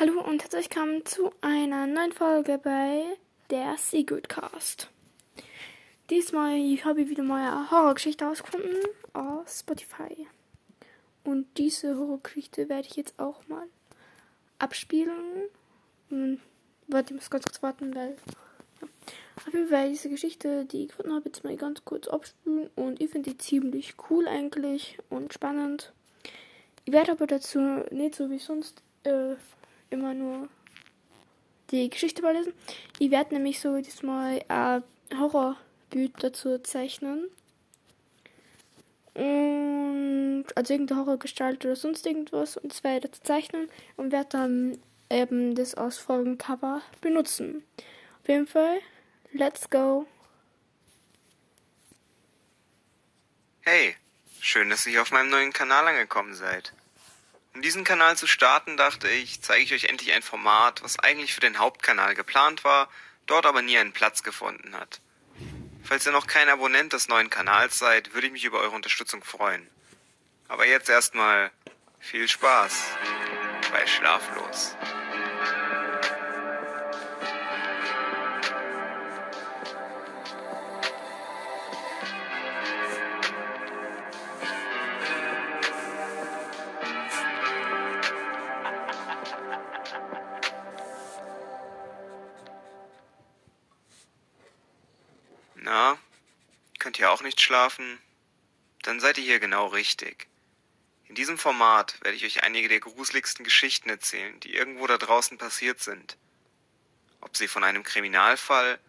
Hallo und herzlich willkommen zu einer neuen Folge bei der Secret Cast. Diesmal habe ich wieder mal eine Horrorgeschichte ausgefunden aus Spotify. Und diese Horrorgeschichte werde ich jetzt auch mal abspielen. Hm, warte, ich muss ganz kurz warten, weil. Ja. Auf jeden Fall diese Geschichte, die ich gefunden habe, jetzt mal ganz kurz abspielen. Und ich finde die ziemlich cool eigentlich und spannend. Ich werde aber dazu nicht so wie sonst äh, immer nur die Geschichte vorlesen. Ich werde nämlich so diesmal ein Horrorbild dazu zeichnen. Und also irgendeine Horrorgestalt oder sonst irgendwas und zwei dazu zeichnen und werde dann eben das aus Folgencover benutzen. Auf jeden Fall, let's go. Hey, schön, dass ihr auf meinem neuen Kanal angekommen seid. Um diesen Kanal zu starten, dachte ich, zeige ich euch endlich ein Format, was eigentlich für den Hauptkanal geplant war, dort aber nie einen Platz gefunden hat. Falls ihr noch kein Abonnent des neuen Kanals seid, würde ich mich über eure Unterstützung freuen. Aber jetzt erstmal viel Spaß bei Schlaflos. Auch nicht schlafen? Dann seid ihr hier genau richtig. In diesem Format werde ich euch einige der gruseligsten Geschichten erzählen, die irgendwo da draußen passiert sind. Ob sie von einem Kriminalfall,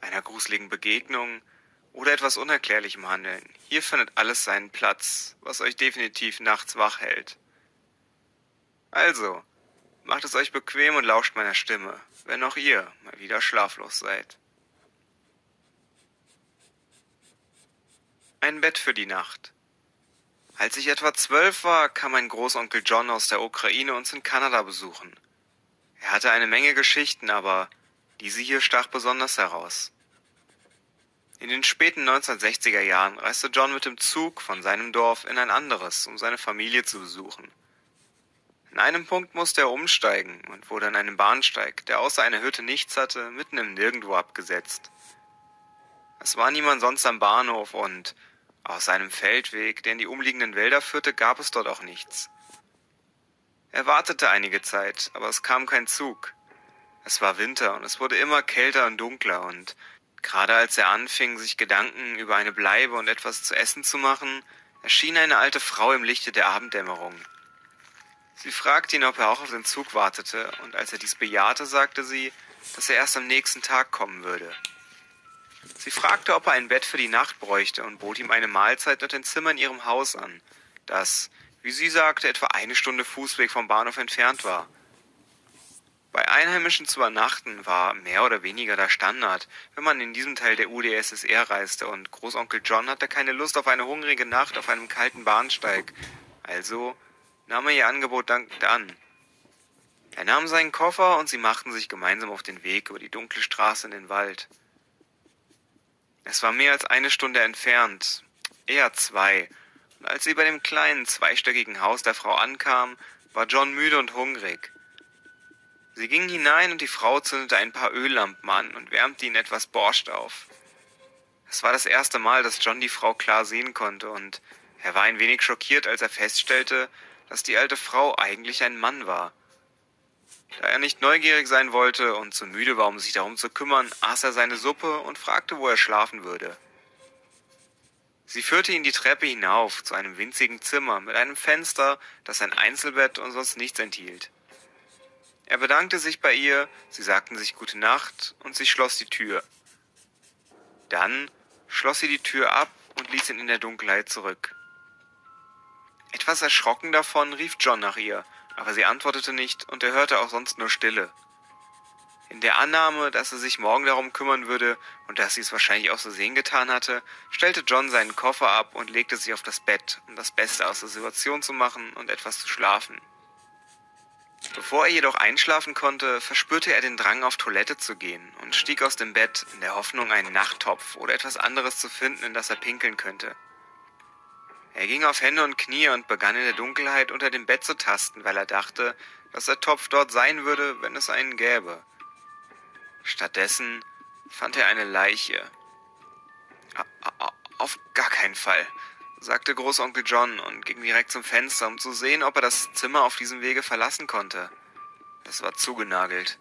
einer gruseligen Begegnung oder etwas Unerklärlichem handeln, hier findet alles seinen Platz, was euch definitiv nachts wach hält. Also, macht es euch bequem und lauscht meiner Stimme, wenn auch ihr mal wieder schlaflos seid. Ein Bett für die Nacht. Als ich etwa zwölf war, kam mein Großonkel John aus der Ukraine uns in Kanada besuchen. Er hatte eine Menge Geschichten, aber diese hier stach besonders heraus. In den späten 1960er Jahren reiste John mit dem Zug von seinem Dorf in ein anderes, um seine Familie zu besuchen. In einem Punkt musste er umsteigen und wurde an einem Bahnsteig, der außer einer Hütte nichts hatte, mitten im Nirgendwo abgesetzt. Es war niemand sonst am Bahnhof und aus einem Feldweg, der in die umliegenden Wälder führte, gab es dort auch nichts. Er wartete einige Zeit, aber es kam kein Zug. Es war Winter und es wurde immer kälter und dunkler und gerade als er anfing, sich Gedanken über eine Bleibe und etwas zu essen zu machen, erschien eine alte Frau im Lichte der Abenddämmerung. Sie fragte ihn, ob er auch auf den Zug wartete, und als er dies bejahte, sagte sie, dass er erst am nächsten Tag kommen würde. Sie fragte, ob er ein Bett für die Nacht bräuchte und bot ihm eine Mahlzeit und ein Zimmer in ihrem Haus an, das, wie sie sagte, etwa eine Stunde Fußweg vom Bahnhof entfernt war. Bei Einheimischen zu übernachten war mehr oder weniger der Standard, wenn man in diesem Teil der UdSSR reiste, und Großonkel John hatte keine Lust auf eine hungrige Nacht auf einem kalten Bahnsteig, also nahm er ihr Angebot dankend an. Er nahm seinen Koffer und sie machten sich gemeinsam auf den Weg über die dunkle Straße in den Wald. Es war mehr als eine Stunde entfernt, eher zwei, und als sie bei dem kleinen zweistöckigen Haus der Frau ankam, war John müde und hungrig. Sie gingen hinein und die Frau zündete ein paar Öllampen an und wärmte ihn etwas Borscht auf. Es war das erste Mal, dass John die Frau klar sehen konnte, und er war ein wenig schockiert, als er feststellte, dass die alte Frau eigentlich ein Mann war. Da er nicht neugierig sein wollte und zu müde war, um sich darum zu kümmern, aß er seine Suppe und fragte, wo er schlafen würde. Sie führte ihn die Treppe hinauf zu einem winzigen Zimmer mit einem Fenster, das ein Einzelbett und sonst nichts enthielt. Er bedankte sich bei ihr, sie sagten sich gute Nacht und sie schloss die Tür. Dann schloss sie die Tür ab und ließ ihn in der Dunkelheit zurück. Etwas erschrocken davon rief John nach ihr, aber sie antwortete nicht und er hörte auch sonst nur Stille. In der Annahme, dass er sich morgen darum kümmern würde und dass sie es wahrscheinlich aus Versehen getan hatte, stellte John seinen Koffer ab und legte sich auf das Bett, um das Beste aus der Situation zu machen und etwas zu schlafen. Bevor er jedoch einschlafen konnte, verspürte er den Drang, auf Toilette zu gehen und stieg aus dem Bett in der Hoffnung, einen Nachttopf oder etwas anderes zu finden, in das er pinkeln könnte. Er ging auf Hände und Knie und begann in der Dunkelheit unter dem Bett zu tasten, weil er dachte, dass der Topf dort sein würde, wenn es einen gäbe. Stattdessen fand er eine Leiche. Auf gar keinen Fall, sagte Großonkel John und ging direkt zum Fenster, um zu sehen, ob er das Zimmer auf diesem Wege verlassen konnte. Es war zugenagelt.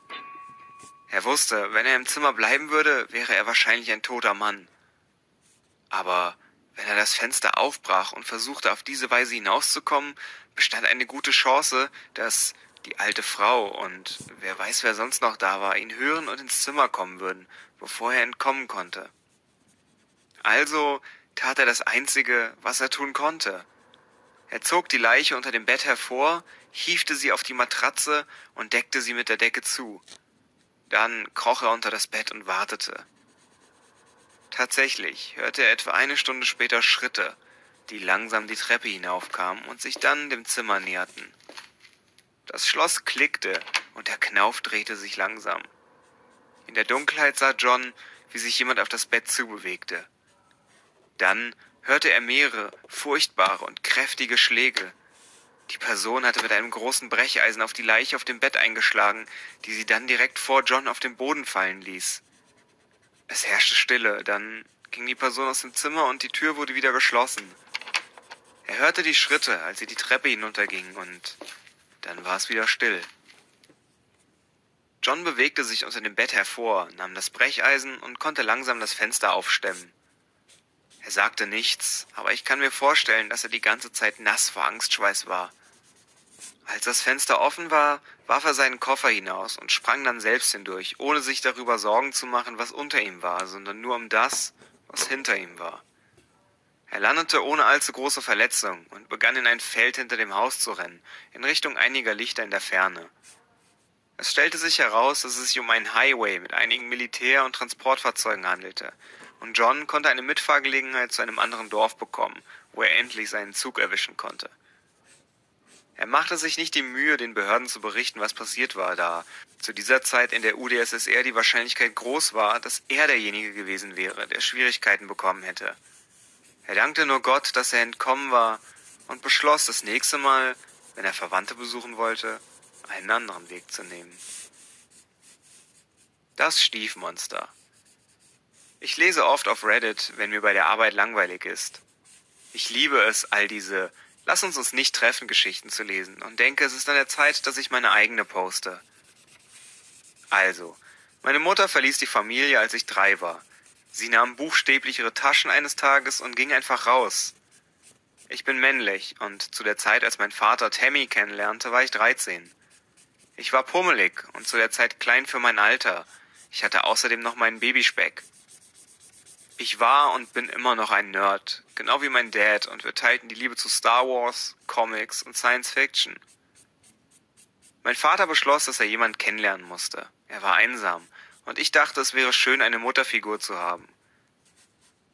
Er wusste, wenn er im Zimmer bleiben würde, wäre er wahrscheinlich ein toter Mann. Aber wenn er das Fenster aufbrach und versuchte auf diese Weise hinauszukommen, bestand eine gute Chance, dass die alte Frau und wer weiß, wer sonst noch da war, ihn hören und ins Zimmer kommen würden, bevor er entkommen konnte. Also tat er das Einzige, was er tun konnte. Er zog die Leiche unter dem Bett hervor, hiefte sie auf die Matratze und deckte sie mit der Decke zu. Dann kroch er unter das Bett und wartete. Tatsächlich hörte er etwa eine Stunde später Schritte, die langsam die Treppe hinaufkamen und sich dann dem Zimmer näherten. Das Schloss klickte und der Knauf drehte sich langsam. In der Dunkelheit sah John, wie sich jemand auf das Bett zubewegte. Dann hörte er mehrere furchtbare und kräftige Schläge. Die Person hatte mit einem großen Brecheisen auf die Leiche auf dem Bett eingeschlagen, die sie dann direkt vor John auf den Boden fallen ließ. Es herrschte Stille, dann ging die Person aus dem Zimmer und die Tür wurde wieder geschlossen. Er hörte die Schritte, als sie die Treppe hinunterging, und dann war es wieder still. John bewegte sich unter dem Bett hervor, nahm das Brecheisen und konnte langsam das Fenster aufstemmen. Er sagte nichts, aber ich kann mir vorstellen, dass er die ganze Zeit nass vor Angstschweiß war. Als das Fenster offen war, warf er seinen Koffer hinaus und sprang dann selbst hindurch, ohne sich darüber Sorgen zu machen, was unter ihm war, sondern nur um das, was hinter ihm war. Er landete ohne allzu große Verletzung und begann in ein Feld hinter dem Haus zu rennen, in Richtung einiger Lichter in der Ferne. Es stellte sich heraus, dass es sich um einen Highway mit einigen Militär- und Transportfahrzeugen handelte, und John konnte eine Mitfahrgelegenheit zu einem anderen Dorf bekommen, wo er endlich seinen Zug erwischen konnte. Er machte sich nicht die Mühe, den Behörden zu berichten, was passiert war, da zu dieser Zeit in der UdSSR die Wahrscheinlichkeit groß war, dass er derjenige gewesen wäre, der Schwierigkeiten bekommen hätte. Er dankte nur Gott, dass er entkommen war und beschloss, das nächste Mal, wenn er Verwandte besuchen wollte, einen anderen Weg zu nehmen. Das Stiefmonster. Ich lese oft auf Reddit, wenn mir bei der Arbeit langweilig ist. Ich liebe es, all diese Lass uns uns nicht treffen Geschichten zu lesen und denke, es ist an der Zeit, dass ich meine eigene poste. Also, meine Mutter verließ die Familie, als ich drei war. Sie nahm buchstäblich ihre Taschen eines Tages und ging einfach raus. Ich bin männlich und zu der Zeit, als mein Vater Tammy kennenlernte, war ich 13. Ich war pummelig und zu der Zeit klein für mein Alter. Ich hatte außerdem noch meinen Babyspeck. Ich war und bin immer noch ein Nerd, genau wie mein Dad, und wir teilten die Liebe zu Star Wars, Comics und Science Fiction. Mein Vater beschloss, dass er jemand kennenlernen musste. Er war einsam, und ich dachte, es wäre schön, eine Mutterfigur zu haben.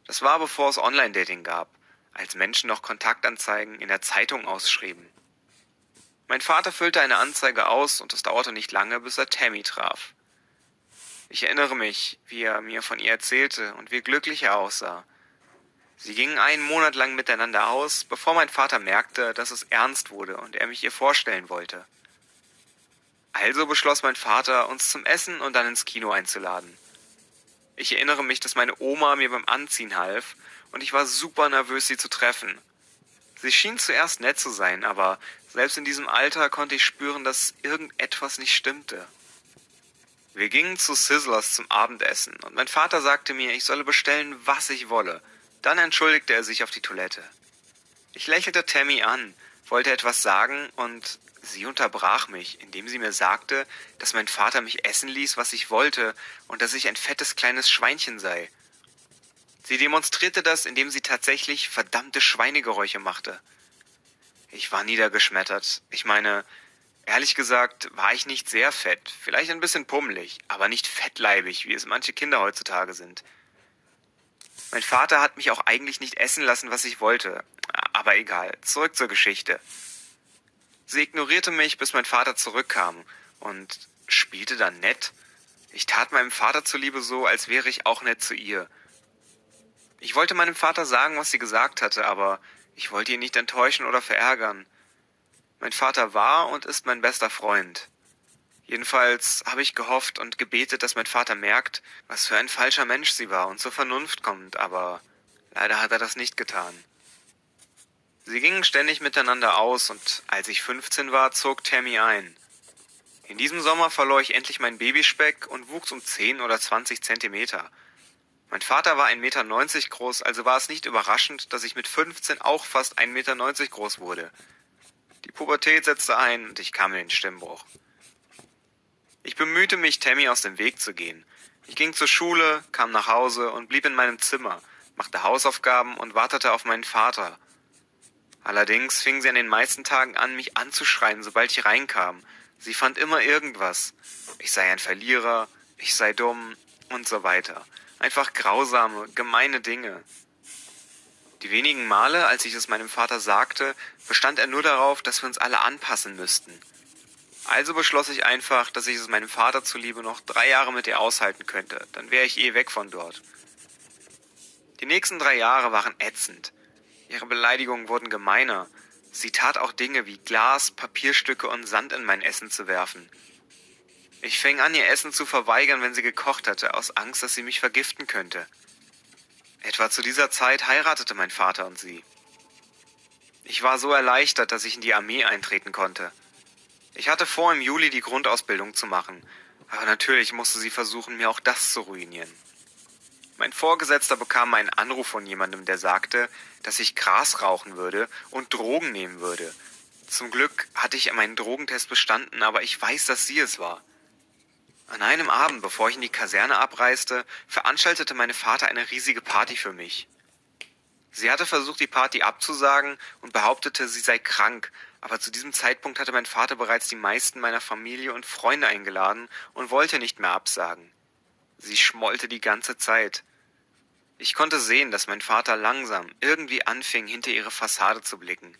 Das war bevor es Online-Dating gab, als Menschen noch Kontaktanzeigen in der Zeitung ausschrieben. Mein Vater füllte eine Anzeige aus und es dauerte nicht lange, bis er Tammy traf. Ich erinnere mich, wie er mir von ihr erzählte und wie glücklich er aussah. Sie gingen einen Monat lang miteinander aus, bevor mein Vater merkte, dass es ernst wurde und er mich ihr vorstellen wollte. Also beschloss mein Vater, uns zum Essen und dann ins Kino einzuladen. Ich erinnere mich, dass meine Oma mir beim Anziehen half und ich war super nervös, sie zu treffen. Sie schien zuerst nett zu sein, aber selbst in diesem Alter konnte ich spüren, dass irgendetwas nicht stimmte. Wir gingen zu Sizzlers zum Abendessen und mein Vater sagte mir, ich solle bestellen, was ich wolle. Dann entschuldigte er sich auf die Toilette. Ich lächelte Tammy an, wollte etwas sagen und sie unterbrach mich, indem sie mir sagte, dass mein Vater mich essen ließ, was ich wollte und dass ich ein fettes kleines Schweinchen sei. Sie demonstrierte das, indem sie tatsächlich verdammte Schweinegeräusche machte. Ich war niedergeschmettert. Ich meine, Ehrlich gesagt war ich nicht sehr fett, vielleicht ein bisschen pummelig, aber nicht fettleibig, wie es manche Kinder heutzutage sind. Mein Vater hat mich auch eigentlich nicht essen lassen, was ich wollte. Aber egal, zurück zur Geschichte. Sie ignorierte mich, bis mein Vater zurückkam und spielte dann nett. Ich tat meinem Vater zuliebe so, als wäre ich auch nett zu ihr. Ich wollte meinem Vater sagen, was sie gesagt hatte, aber ich wollte ihn nicht enttäuschen oder verärgern. Mein Vater war und ist mein bester Freund. Jedenfalls habe ich gehofft und gebetet, dass mein Vater merkt, was für ein falscher Mensch sie war und zur Vernunft kommt, aber leider hat er das nicht getan. Sie gingen ständig miteinander aus und als ich 15 war, zog Tammy ein. In diesem Sommer verlor ich endlich meinen Babyspeck und wuchs um 10 oder 20 Zentimeter. Mein Vater war 1,90 Meter groß, also war es nicht überraschend, dass ich mit 15 auch fast 1,90 Meter groß wurde. Die Pubertät setzte ein und ich kam in den Stimmbruch. Ich bemühte mich, Tammy aus dem Weg zu gehen. Ich ging zur Schule, kam nach Hause und blieb in meinem Zimmer, machte Hausaufgaben und wartete auf meinen Vater. Allerdings fing sie an den meisten Tagen an, mich anzuschreien, sobald ich reinkam. Sie fand immer irgendwas. Ich sei ein Verlierer, ich sei dumm und so weiter. Einfach grausame, gemeine Dinge. Die wenigen Male, als ich es meinem Vater sagte, bestand er nur darauf, dass wir uns alle anpassen müssten. Also beschloss ich einfach, dass ich es meinem Vater zuliebe noch drei Jahre mit ihr aushalten könnte, dann wäre ich eh weg von dort. Die nächsten drei Jahre waren ätzend. Ihre Beleidigungen wurden gemeiner. Sie tat auch Dinge wie Glas, Papierstücke und Sand in mein Essen zu werfen. Ich fing an, ihr Essen zu verweigern, wenn sie gekocht hatte, aus Angst, dass sie mich vergiften könnte. Etwa zu dieser Zeit heiratete mein Vater und sie. Ich war so erleichtert, dass ich in die Armee eintreten konnte. Ich hatte vor, im Juli die Grundausbildung zu machen, aber natürlich musste sie versuchen, mir auch das zu ruinieren. Mein Vorgesetzter bekam einen Anruf von jemandem, der sagte, dass ich Gras rauchen würde und Drogen nehmen würde. Zum Glück hatte ich meinen Drogentest bestanden, aber ich weiß, dass sie es war. An einem Abend, bevor ich in die Kaserne abreiste, veranstaltete mein Vater eine riesige Party für mich. Sie hatte versucht, die Party abzusagen und behauptete, sie sei krank, aber zu diesem Zeitpunkt hatte mein Vater bereits die meisten meiner Familie und Freunde eingeladen und wollte nicht mehr absagen. Sie schmollte die ganze Zeit. Ich konnte sehen, dass mein Vater langsam irgendwie anfing, hinter ihre Fassade zu blicken.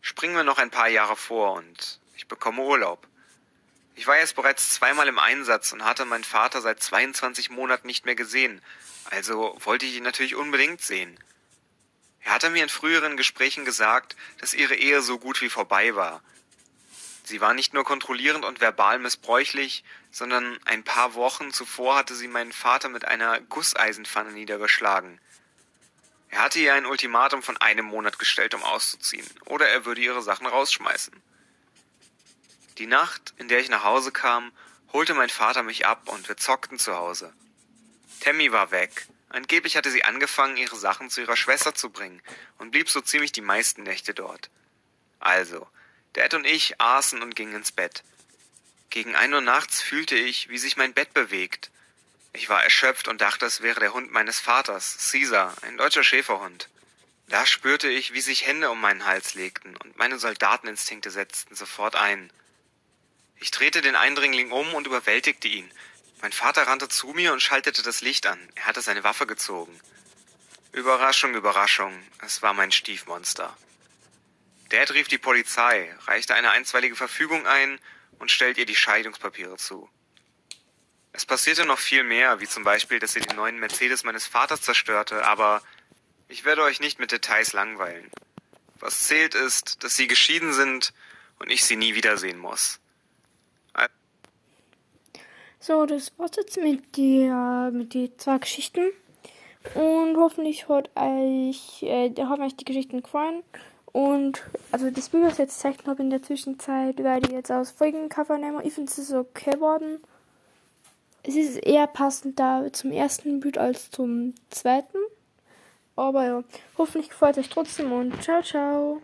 Springen wir noch ein paar Jahre vor und ich bekomme Urlaub. Ich war jetzt bereits zweimal im Einsatz und hatte meinen Vater seit 22 Monaten nicht mehr gesehen, also wollte ich ihn natürlich unbedingt sehen. Er hatte mir in früheren Gesprächen gesagt, dass ihre Ehe so gut wie vorbei war. Sie war nicht nur kontrollierend und verbal missbräuchlich, sondern ein paar Wochen zuvor hatte sie meinen Vater mit einer Gusseisenpfanne niedergeschlagen. Er hatte ihr ein Ultimatum von einem Monat gestellt, um auszuziehen, oder er würde ihre Sachen rausschmeißen. Die Nacht, in der ich nach Hause kam, holte mein Vater mich ab und wir zockten zu Hause. Tammy war weg. Angeblich hatte sie angefangen, ihre Sachen zu ihrer Schwester zu bringen und blieb so ziemlich die meisten Nächte dort. Also, Dad und ich aßen und gingen ins Bett. Gegen ein Uhr nachts fühlte ich, wie sich mein Bett bewegt. Ich war erschöpft und dachte, es wäre der Hund meines Vaters, Caesar, ein deutscher Schäferhund. Da spürte ich, wie sich Hände um meinen Hals legten, und meine Soldateninstinkte setzten sofort ein. Ich drehte den Eindringling um und überwältigte ihn, mein Vater rannte zu mir und schaltete das Licht an. Er hatte seine Waffe gezogen. Überraschung, Überraschung, es war mein Stiefmonster. Dad rief die Polizei, reichte eine einstweilige Verfügung ein und stellt ihr die Scheidungspapiere zu. Es passierte noch viel mehr, wie zum Beispiel, dass sie den neuen Mercedes meines Vaters zerstörte, aber ich werde euch nicht mit Details langweilen. Was zählt ist, dass sie geschieden sind und ich sie nie wiedersehen muss. So, das war's jetzt mit der, mit die zwei Geschichten. Und hoffentlich hat euch, äh, euch die Geschichten gefallen. Und, also das Bild, was ich jetzt gezeigt habe in der Zwischenzeit, werde ich jetzt aus Folgencover nehmen. Ich finde es okay geworden. Es ist eher passend da zum ersten Bild als zum zweiten. Aber ja, hoffentlich gefällt euch trotzdem und ciao, ciao.